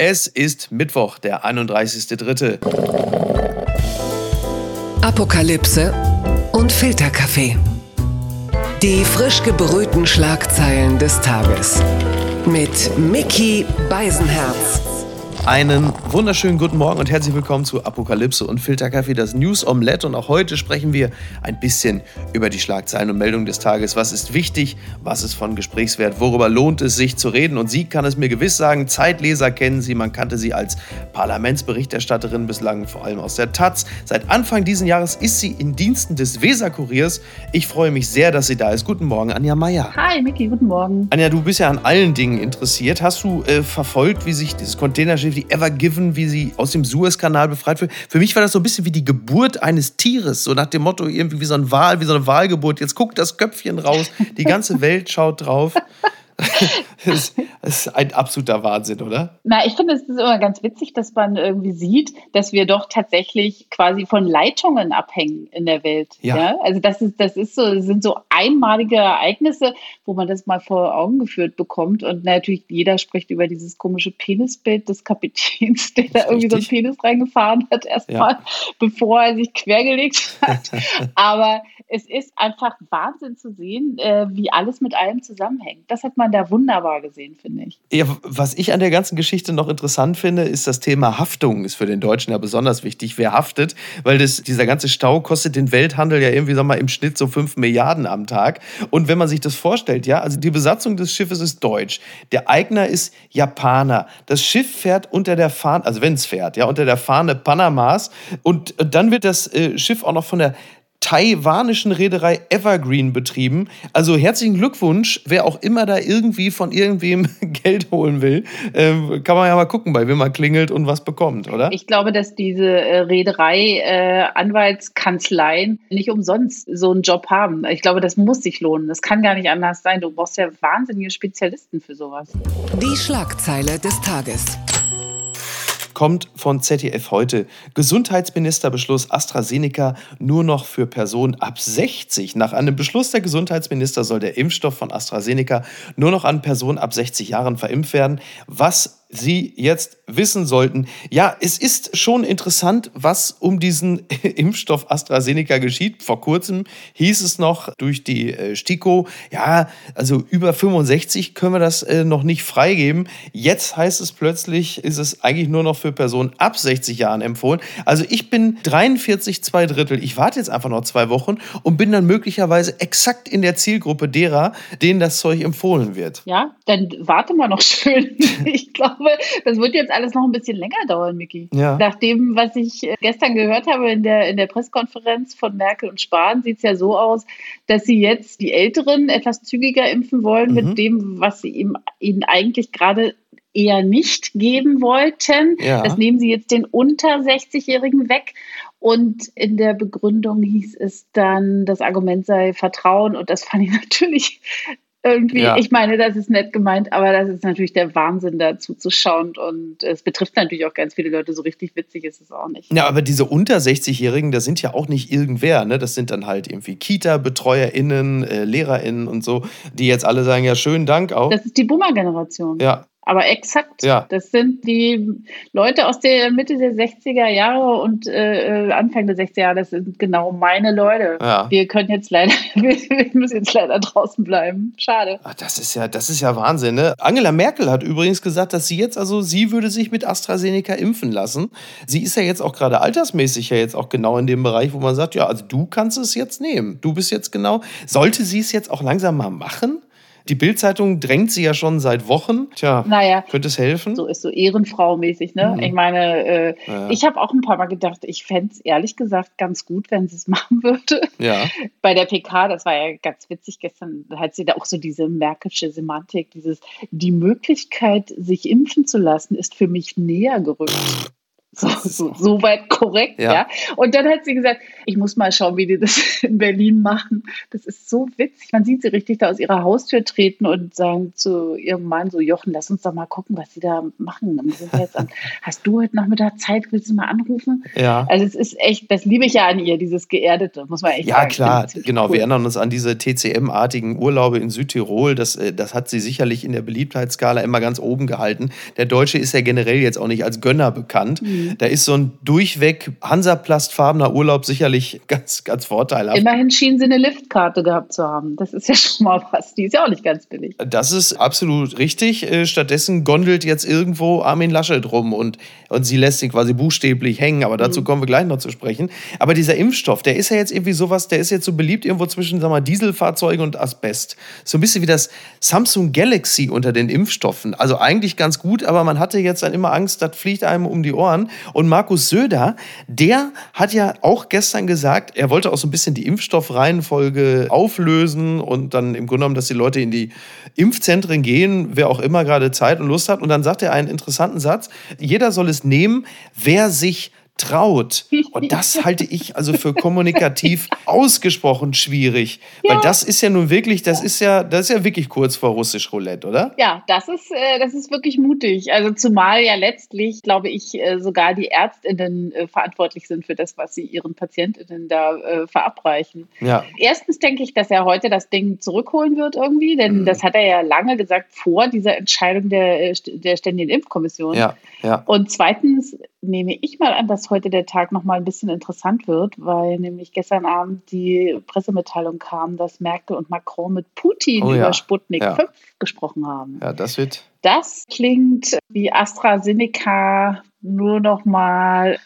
Es ist Mittwoch, der 31.3. Apokalypse und Filterkaffee. Die frisch gebrühten Schlagzeilen des Tages. Mit Mickey Beisenherz. Einen wunderschönen guten Morgen und herzlich willkommen zu Apokalypse und Filterkaffee, das News Omelette. Und auch heute sprechen wir ein bisschen über die Schlagzeilen und Meldungen des Tages. Was ist wichtig? Was ist von Gesprächswert? Worüber lohnt es sich zu reden? Und sie kann es mir gewiss sagen. Zeitleser kennen sie. Man kannte sie als Parlamentsberichterstatterin bislang, vor allem aus der Taz. Seit Anfang dieses Jahres ist sie in Diensten des Weser-Kuriers. Ich freue mich sehr, dass sie da ist. Guten Morgen, Anja Meier. Hi, Miki, guten Morgen. Anja, du bist ja an allen Dingen interessiert. Hast du äh, verfolgt, wie sich dieses Containerschiff die Ever Given, wie sie aus dem Suezkanal befreit wird. Für mich war das so ein bisschen wie die Geburt eines Tieres, so nach dem Motto irgendwie wie so ein Wal, wie so eine Wahlgeburt. Jetzt guckt das Köpfchen raus, die ganze Welt schaut drauf. das ist ein absoluter Wahnsinn, oder? Na, ich finde, es ist immer ganz witzig, dass man irgendwie sieht, dass wir doch tatsächlich quasi von Leitungen abhängen in der Welt. Ja. ja? Also das ist, das ist so, das sind so einmalige Ereignisse, wo man das mal vor Augen geführt bekommt. Und natürlich jeder spricht über dieses komische Penisbild des Kapitäns, der da irgendwie richtig. so einen Penis reingefahren hat, erstmal, ja. bevor er sich quergelegt hat. Aber es ist einfach Wahnsinn zu sehen, äh, wie alles mit allem zusammenhängt. Das hat man da wunderbar gesehen, finde ich. Ja, was ich an der ganzen Geschichte noch interessant finde, ist das Thema Haftung. Ist für den Deutschen ja besonders wichtig. Wer haftet? Weil das, dieser ganze Stau kostet den Welthandel ja irgendwie, sag mal, im Schnitt so 5 Milliarden am Tag. Und wenn man sich das vorstellt, ja, also die Besatzung des Schiffes ist deutsch. Der Eigner ist Japaner. Das Schiff fährt unter der Fahne, also wenn es fährt, ja, unter der Fahne Panamas. Und dann wird das äh, Schiff auch noch von der taiwanischen Reederei Evergreen betrieben. Also herzlichen Glückwunsch, wer auch immer da irgendwie von irgendwem Geld holen will. Ähm, kann man ja mal gucken, bei wem man klingelt und was bekommt, oder? Ich glaube, dass diese äh, Reederei äh, Anwaltskanzleien nicht umsonst so einen Job haben. Ich glaube, das muss sich lohnen. Das kann gar nicht anders sein. Du brauchst ja wahnsinnige Spezialisten für sowas. Die Schlagzeile des Tages kommt von ZDF heute. Gesundheitsministerbeschluss AstraZeneca nur noch für Personen ab 60. Nach einem Beschluss der Gesundheitsminister soll der Impfstoff von AstraZeneca nur noch an Personen ab 60 Jahren verimpft werden. Was Sie jetzt wissen sollten. Ja, es ist schon interessant, was um diesen Impfstoff AstraZeneca geschieht. Vor kurzem hieß es noch durch die äh, STIKO, ja, also über 65 können wir das äh, noch nicht freigeben. Jetzt heißt es plötzlich, ist es eigentlich nur noch für Personen ab 60 Jahren empfohlen. Also ich bin 43, zwei Drittel. Ich warte jetzt einfach noch zwei Wochen und bin dann möglicherweise exakt in der Zielgruppe derer, denen das Zeug empfohlen wird. Ja, dann warte mal noch schön. Ich glaube, glaube, das wird jetzt alles noch ein bisschen länger dauern, Miki. Ja. Nach dem, was ich äh, gestern gehört habe in der, in der Pressekonferenz von Merkel und Spahn, sieht es ja so aus, dass sie jetzt die Älteren etwas zügiger impfen wollen mhm. mit dem, was sie ihm, ihnen eigentlich gerade eher nicht geben wollten. Ja. Das nehmen sie jetzt den unter 60-Jährigen weg. Und in der Begründung hieß es dann, das Argument sei Vertrauen. Und das fand ich natürlich irgendwie, ja. ich meine, das ist nett gemeint, aber das ist natürlich der Wahnsinn, dazu zu schauen. Und es betrifft natürlich auch ganz viele Leute. So richtig witzig ist es auch nicht. Ja, aber diese unter 60-Jährigen, das sind ja auch nicht irgendwer. Ne? Das sind dann halt irgendwie Kita-BetreuerInnen, äh, LehrerInnen und so, die jetzt alle sagen: Ja, schönen Dank auch. Das ist die Boomer-Generation. Ja, aber exakt. Ja. Das sind die Leute aus der Mitte der 60er Jahre und äh, Anfang der 60er Jahre. Das sind genau meine Leute. Ja. Wir können jetzt leider, wir müssen jetzt leider draußen bleiben. Schade. Ach, das ist ja, das ist ja Wahnsinn. Ne? Angela Merkel hat übrigens gesagt, dass sie jetzt, also sie würde sich mit AstraZeneca impfen lassen. Sie ist ja jetzt auch gerade altersmäßig ja jetzt auch genau in dem Bereich, wo man sagt, ja, also du kannst es jetzt nehmen. Du bist jetzt genau. Sollte sie es jetzt auch langsam mal machen? Die Bildzeitung drängt sie ja schon seit Wochen. Tja, naja, könnte es helfen? So ist so Ehrenfrau-mäßig, ne? Mhm. Ich meine, äh, ja. ich habe auch ein paar Mal gedacht, ich fände es ehrlich gesagt ganz gut, wenn sie es machen würde. Ja. Bei der PK, das war ja ganz witzig gestern, hat sie da auch so diese märkische Semantik, dieses, die Möglichkeit, sich impfen zu lassen, ist für mich näher gerückt. So, so, so weit korrekt, ja. ja. Und dann hat sie gesagt, ich muss mal schauen, wie die das in Berlin machen. Das ist so witzig. Man sieht sie richtig da aus ihrer Haustür treten und sagen zu ihrem Mann so, Jochen, lass uns doch mal gucken, was sie da machen. An, Hast du heute Nachmittag Zeit? Willst du mal anrufen? Ja. Also es ist echt, das liebe ich ja an ihr, dieses Geerdete, muss man echt ja, sagen. Ja, klar, genau. Cool. Wir erinnern uns an diese TCM-artigen Urlaube in Südtirol. Das, äh, das hat sie sicherlich in der Beliebtheitsskala immer ganz oben gehalten. Der Deutsche ist ja generell jetzt auch nicht als Gönner bekannt. Mhm. Da ist so ein durchweg Hansaplastfarbener Urlaub sicherlich ganz, ganz vorteilhaft. Immerhin schien sie eine Liftkarte gehabt zu haben. Das ist ja schon mal was. Die ist ja auch nicht ganz billig. Das ist absolut richtig. Äh, stattdessen gondelt jetzt irgendwo Armin Laschet rum und, und sie lässt ihn quasi buchstäblich hängen. Aber dazu mhm. kommen wir gleich noch zu sprechen. Aber dieser Impfstoff, der ist ja jetzt irgendwie sowas, der ist jetzt so beliebt irgendwo zwischen sag mal, Dieselfahrzeugen und Asbest. So ein bisschen wie das Samsung Galaxy unter den Impfstoffen. Also eigentlich ganz gut, aber man hatte jetzt dann immer Angst, das fliegt einem um die Ohren. Und Markus Söder, der hat ja auch gestern gesagt, er wollte auch so ein bisschen die Impfstoffreihenfolge auflösen und dann im Grunde genommen, dass die Leute in die Impfzentren gehen, wer auch immer gerade Zeit und Lust hat. Und dann sagt er einen interessanten Satz, jeder soll es nehmen, wer sich traut. Und das halte ich also für kommunikativ ausgesprochen schwierig. Ja. Weil das ist ja nun wirklich, das ist ja, das ist ja wirklich kurz vor russisch Roulette, oder? Ja, das ist, äh, das ist wirklich mutig. Also zumal ja letztlich, glaube ich, äh, sogar die ÄrztInnen äh, verantwortlich sind für das, was sie ihren PatientInnen da verabreichen. Ja. Erstens denke ich, dass er heute das Ding zurückholen wird irgendwie, denn mhm. das hat er ja lange gesagt vor dieser Entscheidung der, der Ständigen Impfkommission. Ja, ja. Und zweitens nehme ich mal an, dass heute der Tag noch mal ein bisschen interessant wird, weil nämlich gestern Abend die Pressemitteilung kam, dass Merkel und Macron mit Putin oh, über ja. Sputnik ja. 5 gesprochen haben. Ja, das wird. Das klingt wie AstraZeneca nur noch mal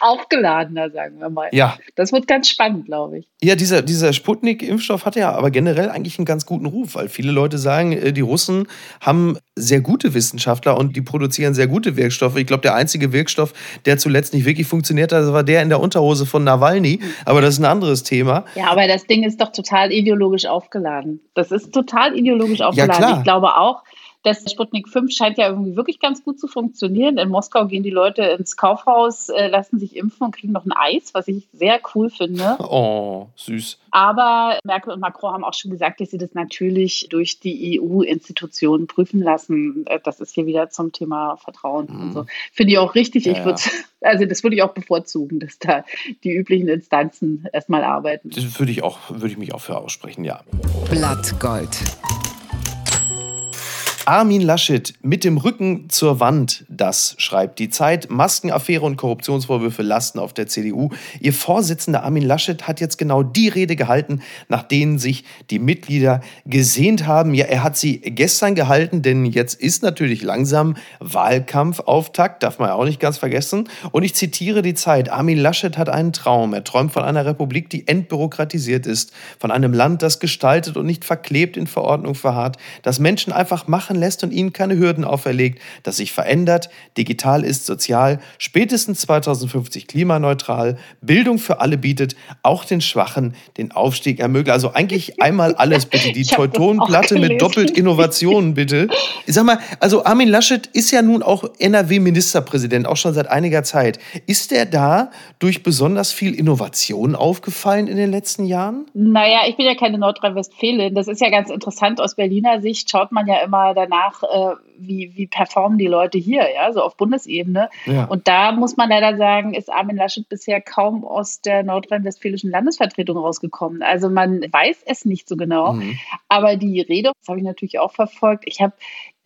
aufgeladener, sagen wir mal. Ja. Das wird ganz spannend, glaube ich. Ja, dieser, dieser Sputnik-Impfstoff hat ja aber generell eigentlich einen ganz guten Ruf, weil viele Leute sagen, äh, die Russen haben sehr gute Wissenschaftler und die produzieren sehr gute Wirkstoffe. Ich glaube, der einzige Wirkstoff, der zuletzt nicht wirklich funktioniert hat, war der in der Unterhose von Nawalny. Aber das ist ein anderes Thema. Ja, aber das Ding ist doch total ideologisch aufgeladen. Das ist total ideologisch aufgeladen. Ja, ich glaube auch, das Sputnik 5 scheint ja irgendwie wirklich ganz gut zu funktionieren. In Moskau gehen die Leute ins Kaufhaus, äh, lassen sich impfen und kriegen noch ein Eis, was ich sehr cool finde. Oh, süß. Aber Merkel und Macron haben auch schon gesagt, dass sie das natürlich durch die EU-Institutionen prüfen lassen. Äh, das ist hier wieder zum Thema Vertrauen mhm. und so. Finde ich auch richtig. Ja, ich würde, also das würde ich auch bevorzugen, dass da die üblichen Instanzen erstmal arbeiten. Das würde ich auch, würde ich mich auch für aussprechen, ja. Blattgold. Armin Laschet mit dem Rücken zur Wand, das schreibt die Zeit. Maskenaffäre und Korruptionsvorwürfe lasten auf der CDU. Ihr Vorsitzender Armin Laschet hat jetzt genau die Rede gehalten, nach denen sich die Mitglieder gesehnt haben. Ja, er hat sie gestern gehalten, denn jetzt ist natürlich langsam Wahlkampfauftakt, darf man ja auch nicht ganz vergessen. Und ich zitiere die Zeit. Armin Laschet hat einen Traum. Er träumt von einer Republik, die entbürokratisiert ist, von einem Land, das gestaltet und nicht verklebt in Verordnung verharrt, das Menschen einfach machen lässt und ihnen keine Hürden auferlegt, das sich verändert, digital ist, sozial, spätestens 2050 klimaneutral, Bildung für alle bietet, auch den Schwachen den Aufstieg ermöglicht. Also eigentlich einmal alles bitte. Die Teutonplatte mit doppelt Innovationen bitte. Ich sag mal, also Armin Laschet ist ja nun auch NRW-Ministerpräsident, auch schon seit einiger Zeit. Ist er da durch besonders viel Innovation aufgefallen in den letzten Jahren? Naja, ich bin ja keine Nordrhein-Westfälin. Das ist ja ganz interessant. Aus Berliner Sicht schaut man ja immer danach, äh, wie, wie performen die Leute hier, ja, so auf Bundesebene. Ja. Und da muss man leider sagen, ist Armin Laschet bisher kaum aus der nordrhein-westfälischen Landesvertretung rausgekommen. Also man weiß es nicht so genau. Mhm. Aber die Rede, das habe ich natürlich auch verfolgt. Ich habe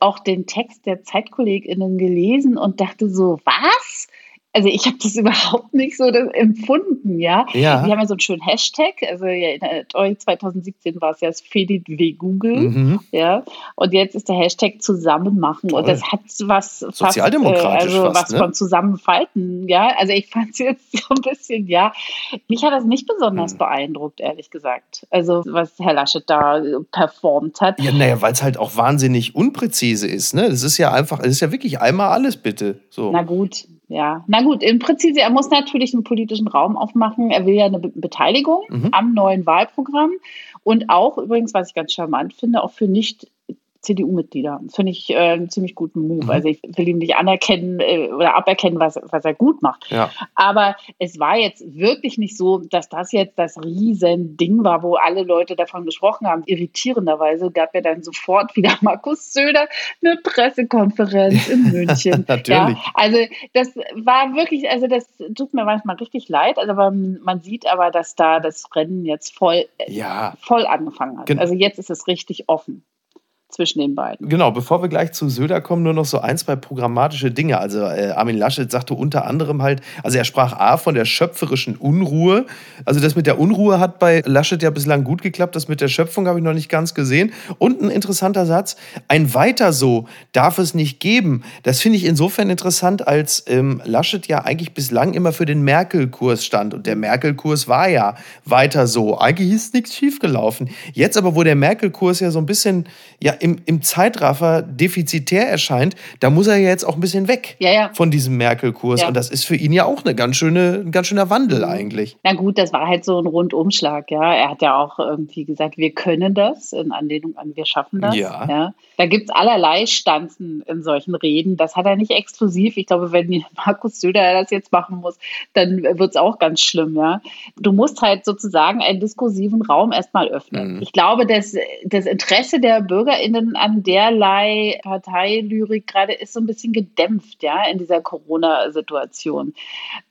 auch den Text der ZeitkollegInnen gelesen und dachte so, was? Also ich habe das überhaupt nicht so empfunden, ja? ja. Wir haben ja so einen schönen Hashtag, also ja, 2017 war es ja das Fedit wie Google, mhm. ja, und jetzt ist der Hashtag zusammen machen und das hat was sozialdemokratisch fast, äh, also fast, was ne? von zusammenfalten, ja, also ich fand es jetzt so ein bisschen, ja, mich hat das nicht besonders mhm. beeindruckt, ehrlich gesagt, also was Herr Laschet da performt hat. Ja, naja, weil es halt auch wahnsinnig unpräzise ist, ne, das ist ja einfach, es ist ja wirklich einmal alles bitte, so. Na gut, ja, na gut, im Prinzip, er muss natürlich einen politischen Raum aufmachen. Er will ja eine Be Beteiligung mhm. am neuen Wahlprogramm und auch übrigens, was ich ganz charmant finde, auch für nicht CDU-Mitglieder. Das finde ich äh, einen ziemlich guten Move. Mhm. Also ich will ihm nicht anerkennen äh, oder aberkennen, was, was er gut macht. Ja. Aber es war jetzt wirklich nicht so, dass das jetzt das Riesending war, wo alle Leute davon gesprochen haben. Irritierenderweise gab ja dann sofort wieder Markus Söder eine Pressekonferenz in München. Natürlich. Ja, also das war wirklich, also das tut mir manchmal richtig leid, also aber man sieht aber, dass da das Rennen jetzt voll, ja. voll angefangen hat. Gen also jetzt ist es richtig offen zwischen den beiden. Genau, bevor wir gleich zu Söder kommen, nur noch so ein, zwei programmatische Dinge. Also äh, Armin Laschet sagte unter anderem halt, also er sprach A von der schöpferischen Unruhe. Also das mit der Unruhe hat bei Laschet ja bislang gut geklappt, das mit der Schöpfung habe ich noch nicht ganz gesehen. Und ein interessanter Satz, ein weiter so darf es nicht geben. Das finde ich insofern interessant, als ähm, Laschet ja eigentlich bislang immer für den Merkel-Kurs stand. Und der Merkel-Kurs war ja weiter so. Eigentlich ist nichts schiefgelaufen. Jetzt aber, wo der Merkel-Kurs ja so ein bisschen ja, im, im Zeitraffer defizitär erscheint, da muss er ja jetzt auch ein bisschen weg ja, ja. von diesem Merkel-Kurs. Ja. Und das ist für ihn ja auch eine ganz schöne, ein ganz schöner Wandel eigentlich. Na gut, das war halt so ein Rundumschlag, ja. Er hat ja auch irgendwie gesagt, wir können das, in Anlehnung an wir schaffen das. Ja. ja. Da gibt es allerlei Stanzen in solchen Reden. Das hat er nicht exklusiv. Ich glaube, wenn Markus Söder das jetzt machen muss, dann wird es auch ganz schlimm, ja. Du musst halt sozusagen einen diskursiven Raum erstmal öffnen. Mhm. Ich glaube, dass das Interesse der BürgerInnen BürgerInnen an derlei Parteilyrik gerade ist so ein bisschen gedämpft, ja, in dieser Corona-Situation.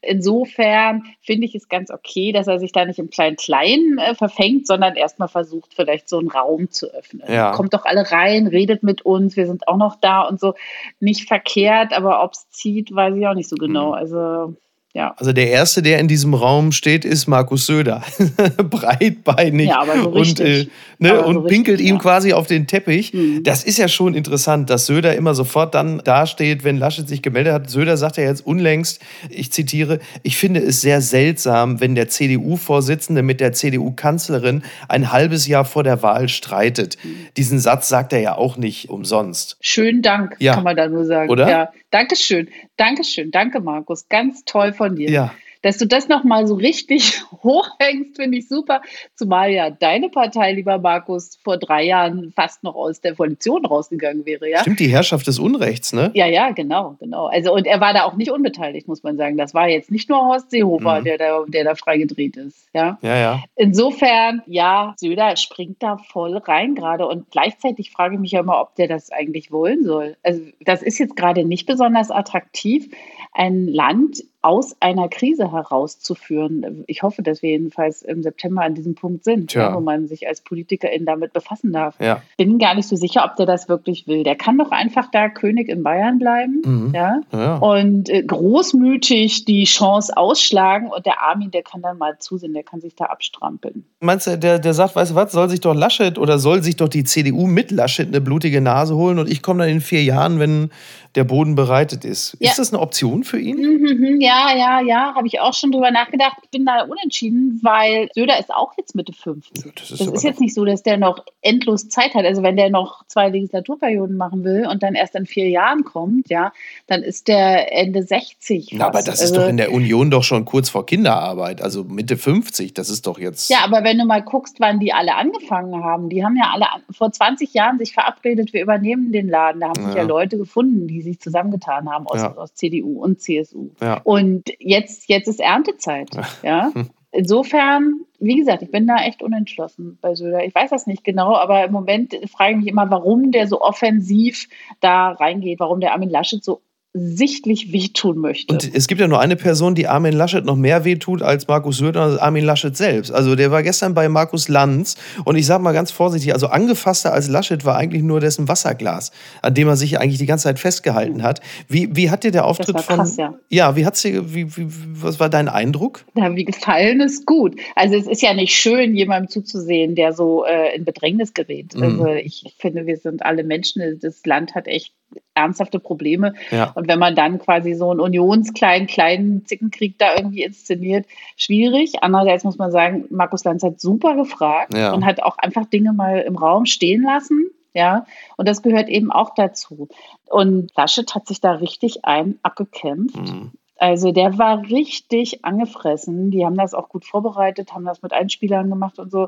Insofern finde ich es ganz okay, dass er sich da nicht im Klein-Klein äh, verfängt, sondern erstmal versucht, vielleicht so einen Raum zu öffnen. Ja. Kommt doch alle rein, redet mit uns, wir sind auch noch da und so. Nicht verkehrt, aber ob es zieht, weiß ich auch nicht so genau. Mhm. Also ja. Also der Erste, der in diesem Raum steht, ist Markus Söder. Breitbeinig ja, aber so und, äh, ne, aber und so pinkelt richtig, ihm ja. quasi auf den Teppich. Mhm. Das ist ja schon interessant, dass Söder immer sofort dann dasteht, wenn Laschet sich gemeldet hat. Söder sagt ja jetzt unlängst, ich zitiere, ich finde es sehr seltsam, wenn der CDU-Vorsitzende mit der CDU-Kanzlerin ein halbes Jahr vor der Wahl streitet. Mhm. Diesen Satz sagt er ja auch nicht umsonst. Schönen Dank, ja. kann man da nur sagen. Oder? Ja, Dankeschön. Dankeschön. Danke, Markus. Ganz toll von dir. Ja. Dass du das nochmal so richtig hochhängst, finde ich super. Zumal ja deine Partei, lieber Markus, vor drei Jahren fast noch aus der Koalition rausgegangen wäre, ja? Stimmt, die Herrschaft des Unrechts, ne? Ja, ja, genau, genau. Also, und er war da auch nicht unbeteiligt, muss man sagen. Das war jetzt nicht nur Horst Seehofer, mhm. der, da, der da freigedreht ist, ja? Ja, ja. Insofern, ja, Söder springt da voll rein gerade. Und gleichzeitig frage ich mich ja immer, ob der das eigentlich wollen soll. Also, das ist jetzt gerade nicht besonders attraktiv ein Land aus einer Krise herauszuführen. Ich hoffe, dass wir jedenfalls im September an diesem Punkt sind, ja. wo man sich als Politikerin damit befassen darf. Ja. Bin gar nicht so sicher, ob der das wirklich will. Der kann doch einfach da König in Bayern bleiben mhm. ja? ja? und äh, großmütig die Chance ausschlagen und der Armin, der kann dann mal zusehen, der kann sich da abstrampeln. Meinst du, der, der sagt, weißt du was, soll sich doch Laschet oder soll sich doch die CDU mit Laschet eine blutige Nase holen und ich komme dann in vier Jahren, wenn der Boden bereitet ist. Ist das eine Option für ihn? Mhm, mhm, ja, ja, ja, ja, habe ich auch schon drüber nachgedacht. Ich bin da unentschieden, weil Söder ist auch jetzt Mitte 50. Ja, das ist, das ist jetzt nicht so, dass der noch endlos Zeit hat. Also wenn der noch zwei Legislaturperioden machen will und dann erst in vier Jahren kommt, ja, dann ist der Ende 60. Na, aber das also, ist doch in der Union doch schon kurz vor Kinderarbeit, also Mitte 50. Das ist doch jetzt. Ja, aber wenn du mal guckst, wann die alle angefangen haben, die haben ja alle vor 20 Jahren sich verabredet, wir übernehmen den Laden. Da haben sich ja Leute gefunden, die sich zusammengetan haben aus, ja. aus CDU und CSU. Ja. Und jetzt, jetzt ist Erntezeit. Ja. Insofern, wie gesagt, ich bin da echt unentschlossen bei Söder. Ich weiß das nicht genau, aber im Moment frage ich mich immer, warum der so offensiv da reingeht, warum der Armin Laschet so sichtlich wehtun möchte. Und es gibt ja nur eine Person, die Armin Laschet noch mehr wehtut als Markus Söder und Armin Laschet selbst. Also der war gestern bei Markus Lanz und ich sage mal ganz vorsichtig, also angefasster als Laschet war eigentlich nur dessen Wasserglas, an dem er sich eigentlich die ganze Zeit festgehalten hat. Wie, wie hat dir der Auftritt das war krass, von... Ja, ja wie hat's dir, wie, wie, was war dein Eindruck? Ja, wie gefallen ist gut. Also es ist ja nicht schön, jemandem zuzusehen, der so äh, in Bedrängnis gerät. Mhm. Also ich finde, wir sind alle Menschen, das Land hat echt ernsthafte Probleme. Ja. Und wenn man dann quasi so einen unionskleinen, kleinen Zickenkrieg da irgendwie inszeniert, schwierig. Andererseits muss man sagen, Markus Lanz hat super gefragt ja. und hat auch einfach Dinge mal im Raum stehen lassen. Ja, und das gehört eben auch dazu. Und Laschet hat sich da richtig ein abgekämpft. Mhm Also der war richtig angefressen. Die haben das auch gut vorbereitet, haben das mit Einspielern gemacht und so.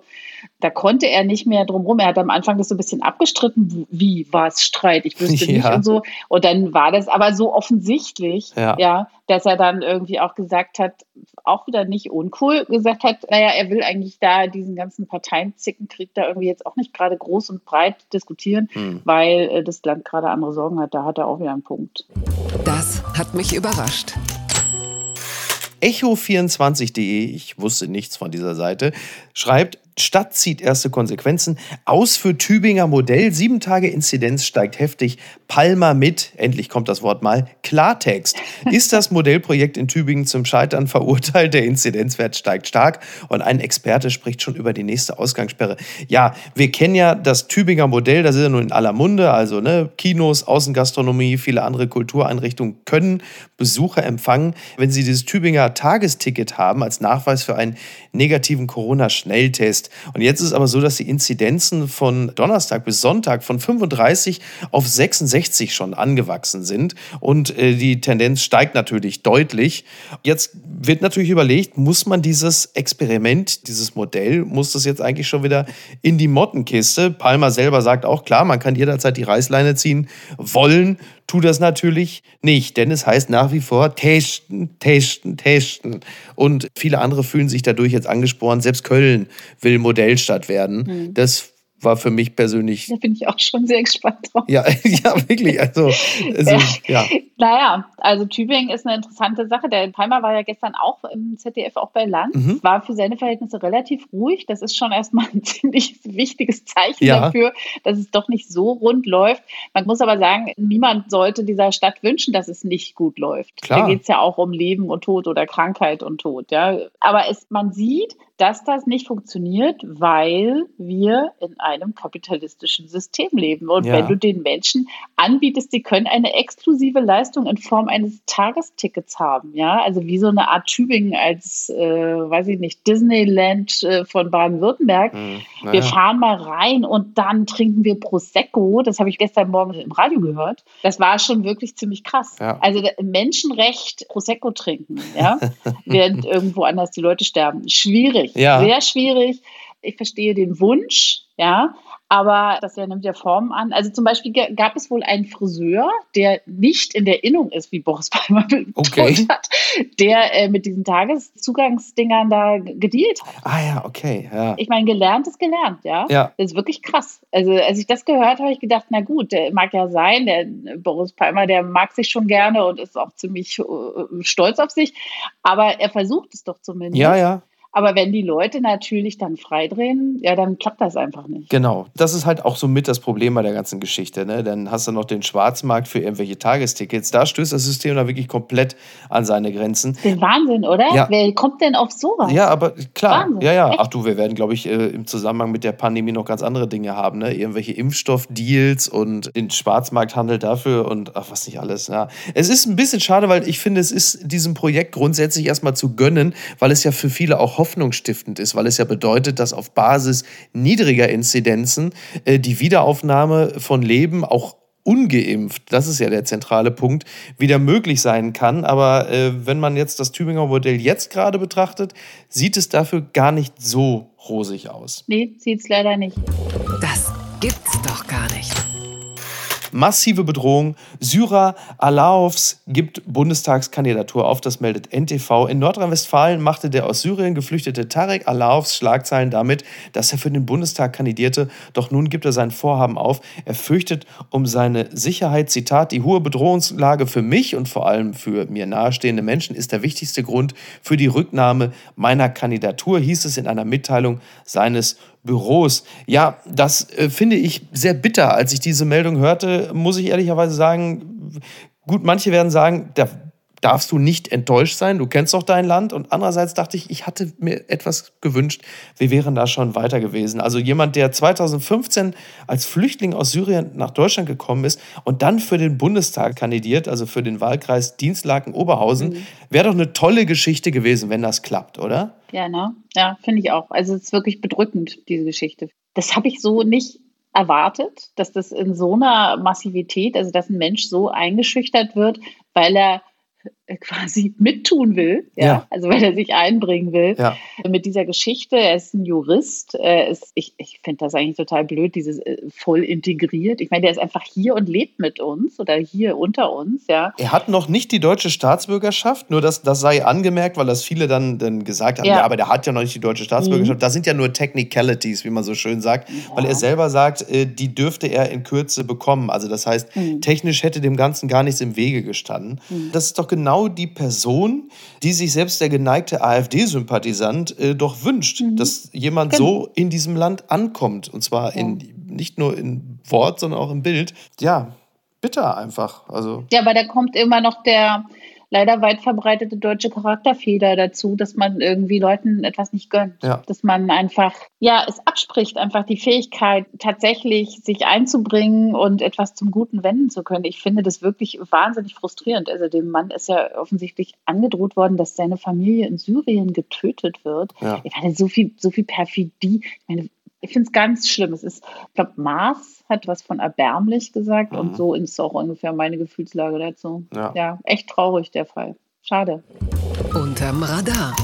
Da konnte er nicht mehr drumherum. Er hat am Anfang das so ein bisschen abgestritten. Wie war es Streit? Ich wüsste ja. nicht und so. Und dann war das aber so offensichtlich, ja. ja, dass er dann irgendwie auch gesagt hat, auch wieder nicht uncool, gesagt hat, naja, er will eigentlich da diesen ganzen Parteienzickenkrieg da irgendwie jetzt auch nicht gerade groß und breit diskutieren, hm. weil äh, das Land gerade andere Sorgen hat. Da hat er auch wieder einen Punkt. Das hat mich überrascht echo24.de, ich wusste nichts von dieser Seite, schreibt, Stadt zieht erste Konsequenzen. Aus für Tübinger Modell. Sieben Tage Inzidenz steigt heftig. Palmer mit, endlich kommt das Wort mal, Klartext. Ist das Modellprojekt in Tübingen zum Scheitern verurteilt? Der Inzidenzwert steigt stark und ein Experte spricht schon über die nächste Ausgangssperre. Ja, wir kennen ja das Tübinger Modell, das ist ja nun in aller Munde. Also ne, Kinos, Außengastronomie, viele andere Kultureinrichtungen können Besucher empfangen, wenn sie dieses Tübinger Tagesticket haben als Nachweis für einen negativen Corona-Schnelltest ist. Und jetzt ist es aber so, dass die Inzidenzen von Donnerstag bis Sonntag von 35 auf 66 schon angewachsen sind. Und äh, die Tendenz steigt natürlich deutlich. Jetzt wird natürlich überlegt, muss man dieses Experiment, dieses Modell, muss das jetzt eigentlich schon wieder in die Mottenkiste? Palmer selber sagt auch, klar, man kann jederzeit die Reißleine ziehen wollen tu das natürlich nicht, denn es heißt nach wie vor testen, testen, testen. Und viele andere fühlen sich dadurch jetzt angespornt. Selbst Köln will Modellstadt werden. Mhm. Das war für mich persönlich. Da bin ich auch schon sehr gespannt drauf. Ja, ja wirklich. Also, also ja. Naja, also Tübingen ist eine interessante Sache. Der Palmer war ja gestern auch im ZDF, auch bei Land. Mhm. War für seine Verhältnisse relativ ruhig. Das ist schon erstmal ein ziemlich wichtiges Zeichen ja. dafür, dass es doch nicht so rund läuft. Man muss aber sagen, niemand sollte dieser Stadt wünschen, dass es nicht gut läuft. Klar. Da geht es ja auch um Leben und Tod oder Krankheit und Tod. Ja. Aber es, man sieht, dass das nicht funktioniert, weil wir in einem kapitalistischen System leben. Und ja. wenn du den Menschen anbietest, sie können eine exklusive Leistung in Form eines Tagestickets haben, ja, also wie so eine Art Tübingen als, äh, weiß ich nicht, Disneyland äh, von Baden-Württemberg. Hm, wir fahren mal rein und dann trinken wir Prosecco. Das habe ich gestern Morgen im Radio gehört. Das war schon wirklich ziemlich krass. Ja. Also Menschenrecht Prosecco trinken, ja, während irgendwo anders die Leute sterben. Schwierig schwierig, ja. sehr schwierig. Ich verstehe den Wunsch, ja, aber das nimmt ja Formen an. Also zum Beispiel gab es wohl einen Friseur, der nicht in der Innung ist, wie Boris Palmer okay. hat, der äh, mit diesen Tageszugangsdingern da gedealt hat. Ah ja, okay. Ja. Ich meine, gelernt ist gelernt, ja? ja. Das ist wirklich krass. Also als ich das gehört habe, ich gedacht, na gut, der mag ja sein, der Boris Palmer, der mag sich schon gerne und ist auch ziemlich uh, stolz auf sich, aber er versucht es doch zumindest. Ja, ja. Aber wenn die Leute natürlich dann freidrehen, ja, dann klappt das einfach nicht. Genau. Das ist halt auch so mit das Problem bei der ganzen Geschichte. Ne? Dann hast du noch den Schwarzmarkt für irgendwelche Tagestickets. Da stößt das System da wirklich komplett an seine Grenzen. Den Wahnsinn, oder? Ja. Wer kommt denn auf sowas? Ja, aber klar. Wahnsinn. Ja, ja. Echt? Ach du, wir werden, glaube ich, äh, im Zusammenhang mit der Pandemie noch ganz andere Dinge haben. Ne? Irgendwelche Impfstoffdeals und den Schwarzmarkthandel dafür und ach, was nicht alles. Ja. Es ist ein bisschen schade, weil ich finde, es ist diesem Projekt grundsätzlich erstmal zu gönnen, weil es ja für viele auch hoffnungsstiftend ist, weil es ja bedeutet, dass auf Basis niedriger Inzidenzen äh, die Wiederaufnahme von Leben auch ungeimpft, das ist ja der zentrale Punkt, wieder möglich sein kann. Aber äh, wenn man jetzt das Tübinger Modell jetzt gerade betrachtet, sieht es dafür gar nicht so rosig aus. Nee, sieht es leider nicht. Massive Bedrohung. Syrer Alaovs gibt Bundestagskandidatur auf, das meldet NTV. In Nordrhein-Westfalen machte der aus Syrien geflüchtete Tarek Alaovs Schlagzeilen damit, dass er für den Bundestag kandidierte. Doch nun gibt er sein Vorhaben auf. Er fürchtet um seine Sicherheit. Zitat: Die hohe Bedrohungslage für mich und vor allem für mir nahestehende Menschen ist der wichtigste Grund für die Rücknahme meiner Kandidatur, hieß es in einer Mitteilung seines Büros. Ja, das äh, finde ich sehr bitter. Als ich diese Meldung hörte, muss ich ehrlicherweise sagen, gut, manche werden sagen, da darfst du nicht enttäuscht sein, du kennst doch dein Land. Und andererseits dachte ich, ich hatte mir etwas gewünscht, wir wären da schon weiter gewesen. Also jemand, der 2015 als Flüchtling aus Syrien nach Deutschland gekommen ist und dann für den Bundestag kandidiert, also für den Wahlkreis Dienstlaken-Oberhausen, mhm. wäre doch eine tolle Geschichte gewesen, wenn das klappt, oder? Ja, ne? Ja, finde ich auch. Also es ist wirklich bedrückend, diese Geschichte. Das habe ich so nicht erwartet, dass das in so einer Massivität, also dass ein Mensch so eingeschüchtert wird, weil er quasi mittun will, ja? ja? also weil er sich einbringen will ja. mit dieser Geschichte. Er ist ein Jurist. Ist, ich ich finde das eigentlich total blöd, dieses äh, voll integriert. Ich meine, der ist einfach hier und lebt mit uns oder hier unter uns, ja. Er hat noch nicht die deutsche Staatsbürgerschaft, nur das, das sei angemerkt, weil das viele dann, dann gesagt haben, ja. ja aber der hat ja noch nicht die deutsche Staatsbürgerschaft. Mhm. Das sind ja nur Technicalities, wie man so schön sagt, weil er selber sagt, äh, die dürfte er in Kürze bekommen. Also das heißt, mhm. technisch hätte dem Ganzen gar nichts im Wege gestanden. Mhm. Das ist doch genau genau die Person, die sich selbst der geneigte AfD-Sympathisant äh, doch wünscht, mhm. dass jemand genau. so in diesem Land ankommt. Und zwar ja. in, nicht nur in Wort, sondern auch im Bild. Ja, bitter einfach. Also. Ja, aber da kommt immer noch der, leider weit verbreitete deutsche Charakterfehler dazu, dass man irgendwie Leuten etwas nicht gönnt. Ja. Dass man einfach, ja, es abspricht, einfach die Fähigkeit, tatsächlich sich einzubringen und etwas zum Guten wenden zu können. Ich finde das wirklich wahnsinnig frustrierend. Also dem Mann ist ja offensichtlich angedroht worden, dass seine Familie in Syrien getötet wird. Ja. Ich meine, so viel, so viel Perfidie. Ich meine, ich finde es ganz schlimm. Es ist, ich glaube, Mars hat was von erbärmlich gesagt mhm. und so ist auch ungefähr meine Gefühlslage dazu. Ja. ja, echt traurig der Fall. Schade. Unterm Radar.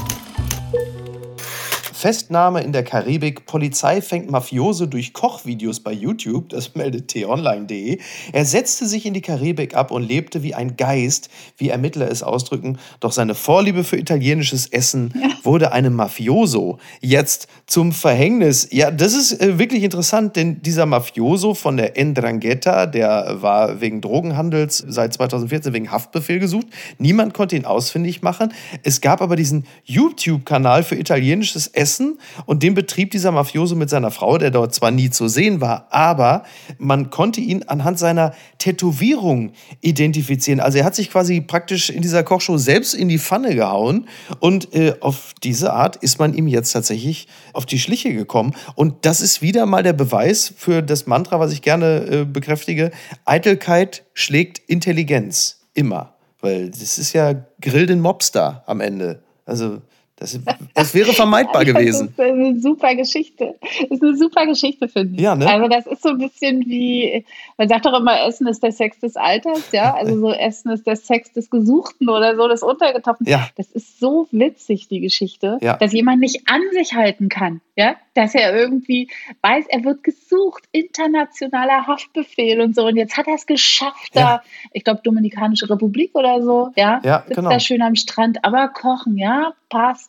Festnahme in der Karibik. Polizei fängt Mafiose durch Kochvideos bei YouTube. Das meldet t-online.de. Er setzte sich in die Karibik ab und lebte wie ein Geist, wie Ermittler es ausdrücken. Doch seine Vorliebe für italienisches Essen wurde einem Mafioso jetzt zum Verhängnis. Ja, das ist äh, wirklich interessant, denn dieser Mafioso von der Ndrangheta, der war wegen Drogenhandels seit 2014 wegen Haftbefehl gesucht. Niemand konnte ihn ausfindig machen. Es gab aber diesen YouTube-Kanal für italienisches Essen Essen und den betrieb dieser Mafioso mit seiner Frau, der dort zwar nie zu sehen war, aber man konnte ihn anhand seiner Tätowierung identifizieren. Also er hat sich quasi praktisch in dieser Kochshow selbst in die Pfanne gehauen und äh, auf diese Art ist man ihm jetzt tatsächlich auf die Schliche gekommen. Und das ist wieder mal der Beweis für das Mantra, was ich gerne äh, bekräftige. Eitelkeit schlägt Intelligenz. Immer. Weil das ist ja Grill den Mobster am Ende. Also das, das wäre vermeidbar gewesen. Das ist eine super Geschichte. Das ist eine super Geschichte, finde ich. Ja, ne? Also das ist so ein bisschen wie, man sagt doch immer, Essen ist der Sex des Alters, ja. Also so Essen ist der Sex des Gesuchten oder so, des Untergetopften. Ja. Das ist so witzig, die Geschichte, ja. dass jemand nicht an sich halten kann, ja. Dass er irgendwie weiß, er wird gesucht, internationaler Haftbefehl und so. Und jetzt hat er es geschafft, ja. da, ich glaube, Dominikanische Republik oder so, ja. Ja, Sitzt genau. da schön am Strand, aber kochen, ja,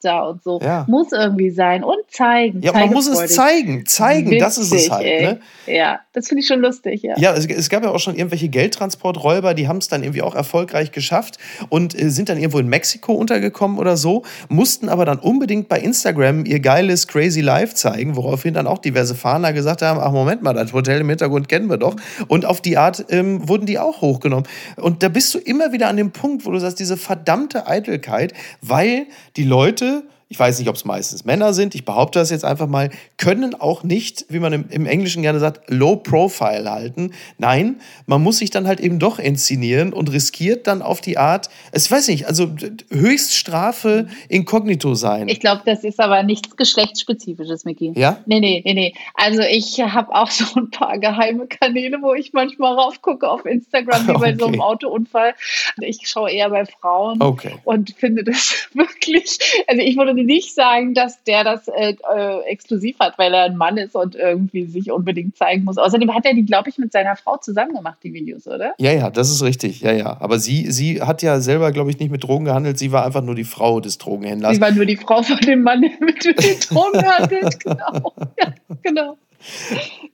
Pasta und so. Ja. Muss irgendwie sein. Und zeigen. Ja, man muss es zeigen. Zeigen, Witzig, das ist es halt. Ne? Ja, das finde ich schon lustig, ja. Ja, es, es, gab ja auch schon irgendwelche Geldtransporträuber, die haben es dann irgendwie auch erfolgreich geschafft und äh, sind dann irgendwo in Mexiko untergekommen oder so, mussten aber dann unbedingt bei Instagram ihr geiles Crazy Life zeigen, woraufhin dann auch diverse Fahner gesagt haben, ach Moment mal, das Hotel im Hintergrund kennen wir doch. Und auf die Art ähm, wurden die auch hochgenommen. Und da bist du immer wieder an dem Punkt, wo du sagst, diese verdammte Eitelkeit, weil die Leute Ende ich weiß nicht, ob es meistens Männer sind, ich behaupte das jetzt einfach mal, können auch nicht, wie man im, im, Englischen gerne sagt, Low Profile halten. Nein, man muss sich dann halt eben doch inszenieren und riskiert dann auf die Art, ich weiß nicht, also Höchststrafe inkognito sein. Ich glaube, das ist aber nichts geschlechtsspezifisches, Micky. Ja? Nee, nee, nee, nee. Also ich habe auch so ein paar geheime Kanäle, wo ich manchmal raufgucke auf Instagram, wie okay. bei so einem Autounfall. Ich schaue eher bei Frauen okay. und finde das wirklich, also ich würde nicht sagen, dass der das äh, äh, exklusiv hat, weil er ein Mann ist und irgendwie sich unbedingt zeigen muss. Außerdem hat er die, glaube ich, mit seiner Frau zusammen gemacht, die Videos, oder? Ja, ja, das ist richtig. Ja, ja. Aber sie, sie hat ja selber, glaube ich, nicht mit Drogen gehandelt. Sie war einfach nur die Frau des Drogenhändlers. Sie war nur die Frau von dem Mann, der mit, mit den Drogen handelt. Genau. Ja, genau.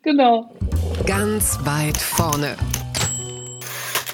Genau. Ganz weit vorne.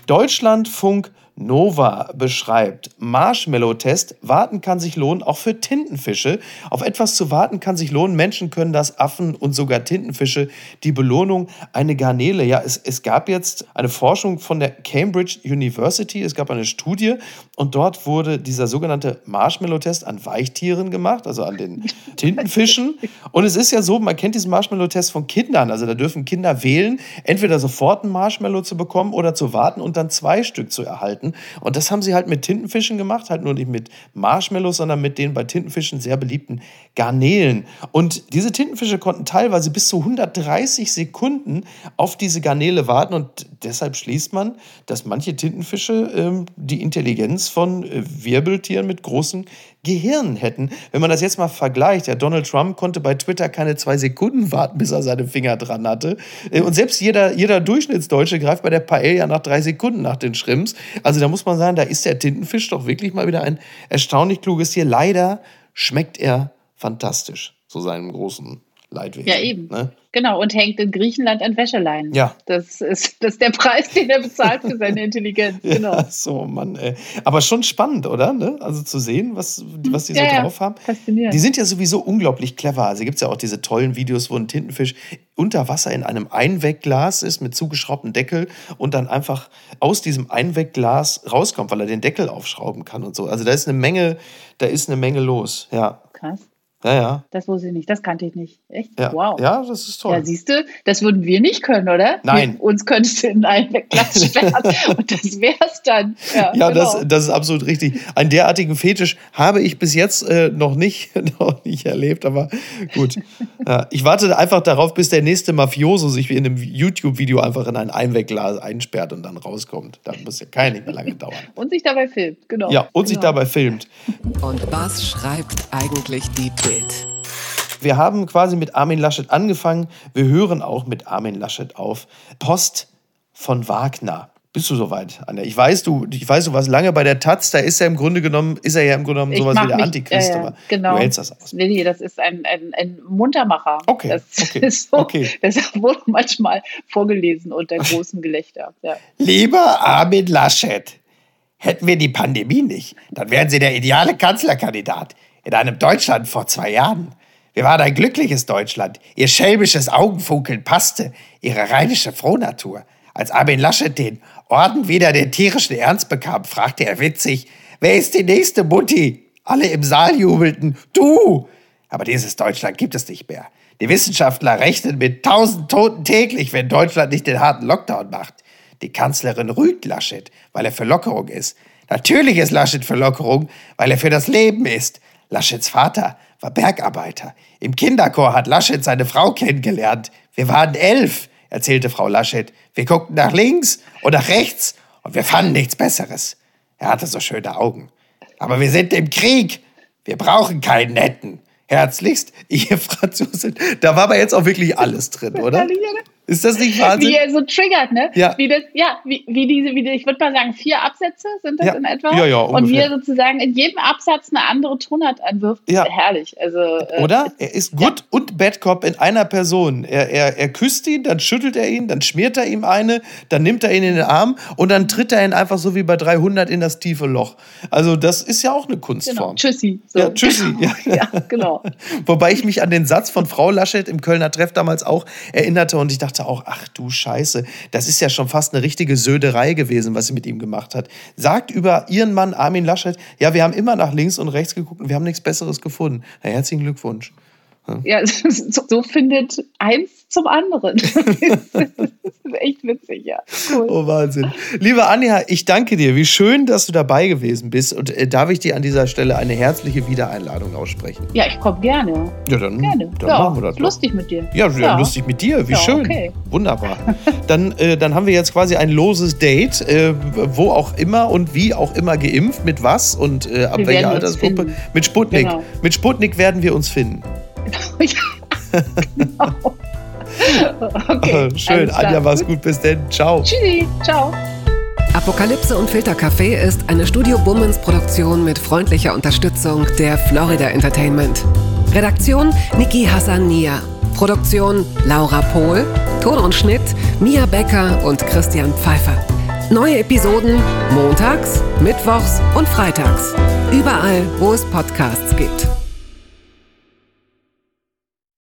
Deutschlandfunk Nova beschreibt. Marshmallow-Test. Warten kann sich lohnen, auch für Tintenfische. Auf etwas zu warten kann sich lohnen. Menschen können das, Affen und sogar Tintenfische. Die Belohnung, eine Garnele. Ja, es, es gab jetzt eine Forschung von der Cambridge University. Es gab eine Studie und dort wurde dieser sogenannte Marshmallow-Test an Weichtieren gemacht, also an den Tintenfischen. Und es ist ja so, man kennt diesen Marshmallow-Test von Kindern. Also da dürfen Kinder wählen, entweder sofort ein Marshmallow zu bekommen oder zu warten und dann zwei Stück zu erhalten. Hatten. Und das haben sie halt mit Tintenfischen gemacht, halt nur nicht mit Marshmallows, sondern mit den bei Tintenfischen sehr beliebten Garnelen. Und diese Tintenfische konnten teilweise bis zu 130 Sekunden auf diese Garnele warten und deshalb schließt man, dass manche Tintenfische ähm, die Intelligenz von äh, Wirbeltieren mit großen Gehirnen hätten. Wenn man das jetzt mal vergleicht, ja, Donald Trump konnte bei Twitter keine zwei Sekunden warten, bis er seine Finger dran hatte. Äh, und selbst jeder, jeder Durchschnittsdeutsche greift bei der Paella nach drei Sekunden nach den Shrimps. Also da muss man sagen, da ist der Tintenfisch doch wirklich mal wieder ein erstaunlich kluges Tier. Leider schmeckt er fantastisch zu seinem großen Leidwesen. Ja, eben. Ne? Genau, und hängt in Griechenland an Wäscheleinen. Ja. Das ist, das ist der Preis, den er bezahlt für seine Intelligenz. Genau. Ja, so, Mann, ey. Aber schon spannend, oder? Ne? Also zu sehen, was, was die so ja, drauf haben. Faszinierend. Die sind ja sowieso unglaublich clever. Also gibt es ja auch diese tollen Videos, wo ein Tintenfisch unter Wasser in einem Einwegglas ist mit zugeschraubtem Deckel und dann einfach aus diesem Einwegglas rauskommt, weil er den Deckel aufschrauben kann und so. Also da ist eine Menge, da ist eine Menge los. Ja. Krass. Ja, ja. Das wusste ich nicht, das kannte ich nicht. Echt? Ja. Wow. Ja, das ist toll. Ja, siehst du, das würden wir nicht können, oder? Nein. Wir, uns könntest du in einen Glas sperren und das wär's dann. Ja, ja genau. das, das ist absolut richtig. Einen derartigen Fetisch habe ich bis jetzt äh, noch, nicht, noch nicht erlebt, aber gut. ja, ich warte einfach darauf, bis der nächste Mafioso sich wie in einem YouTube-Video einfach in ein Einwegglas einsperrt und dann rauskommt. Da muss ja keiner nicht mehr lange dauern. und sich dabei filmt, genau. Ja, und genau. sich dabei filmt. Und was schreibt eigentlich die Bild? Bild. Wir haben quasi mit Armin Laschet angefangen. Wir hören auch mit Armin Laschet auf. Post von Wagner. Bist du soweit, Anja? Ich weiß, du, ich weiß, du warst lange bei der Taz, da ist er im Grunde genommen, ist er ja im Grunde genommen sowas wie der mich, Antichrist, äh, aber genau. du hältst das aus. Nee, nee, das ist ein, ein, ein Muntermacher. Okay. Das okay. ist so, okay. Das wurde manchmal vorgelesen unter großem Gelächter. Ja. Lieber Armin Laschet, hätten wir die Pandemie nicht, dann wären Sie der ideale Kanzlerkandidat in einem Deutschland vor zwei Jahren. Wir waren ein glückliches Deutschland. Ihr schelmisches Augenfunkeln passte, ihre rheinische Frohnatur. Als Armin Laschet den Orden wieder den tierischen Ernst bekam, fragte er witzig, wer ist die nächste Mutti? Alle im Saal jubelten, du! Aber dieses Deutschland gibt es nicht mehr. Die Wissenschaftler rechnen mit tausend Toten täglich, wenn Deutschland nicht den harten Lockdown macht. Die Kanzlerin rügt Laschet, weil er für Lockerung ist. Natürlich ist Laschet für Lockerung, weil er für das Leben ist. Laschets Vater war Bergarbeiter. Im Kinderchor hat Laschet seine Frau kennengelernt. Wir waren elf, erzählte Frau Laschet. Wir guckten nach links und nach rechts und wir fanden nichts Besseres. Er hatte so schöne Augen. Aber wir sind im Krieg. Wir brauchen keinen netten. Herzlichst, ihr Franzosen. Da war aber jetzt auch wirklich alles drin, oder? Ist das nicht Wahnsinn? Wie er so triggert, ne? Ja. Wie das, ja, wie, wie diese, wie, ich würde mal sagen, vier Absätze sind das ja. in etwa. Ja, ja, ungefähr. Und wie er sozusagen in jedem Absatz eine andere Tonart anwirft. Ja. Herrlich. Also, äh, Oder? Er ist Good ja. und Bad Cop in einer Person. Er, er, er küsst ihn, dann schüttelt er ihn, dann schmiert er ihm eine, dann nimmt er ihn in den Arm und dann tritt er ihn einfach so wie bei 300 in das tiefe Loch. Also, das ist ja auch eine Kunstform. Genau. Tschüssi. So. Ja, Tschüssi. ja, genau. Wobei ich mich an den Satz von Frau Laschet im Kölner Treff damals auch erinnerte und ich dachte auch, ach du Scheiße, das ist ja schon fast eine richtige Söderei gewesen, was sie mit ihm gemacht hat. Sagt über ihren Mann Armin Laschet, ja, wir haben immer nach links und rechts geguckt und wir haben nichts Besseres gefunden. Herzlichen Glückwunsch. Ja, so, so findet eins zum anderen. das ist echt witzig, ja. Cool. Oh, Wahnsinn. Liebe Anja, ich danke dir. Wie schön, dass du dabei gewesen bist. Und äh, darf ich dir an dieser Stelle eine herzliche Wiedereinladung aussprechen? Ja, ich komme gerne. Ja, dann, gerne. dann ja, machen wir das. Lustig mit dir. Ja, ja, lustig mit dir. Wie ja, schön. Okay. Wunderbar. dann, äh, dann haben wir jetzt quasi ein loses Date, äh, wo auch immer und wie auch immer geimpft, mit was und äh, ab wir welcher Altersgruppe. Mit Sputnik. Genau. Mit Sputnik werden wir uns finden. genau. Okay, Schön, Anja, mach's gut. Bis denn. Ciao. Tschüssi. Ciao. Apokalypse und Filtercafé ist eine Studio Bummens Produktion mit freundlicher Unterstützung der Florida Entertainment. Redaktion Niki Hassania. Produktion Laura Pohl. Ton und Schnitt Mia Becker und Christian Pfeiffer. Neue Episoden montags, mittwochs und freitags. Überall, wo es Podcasts gibt.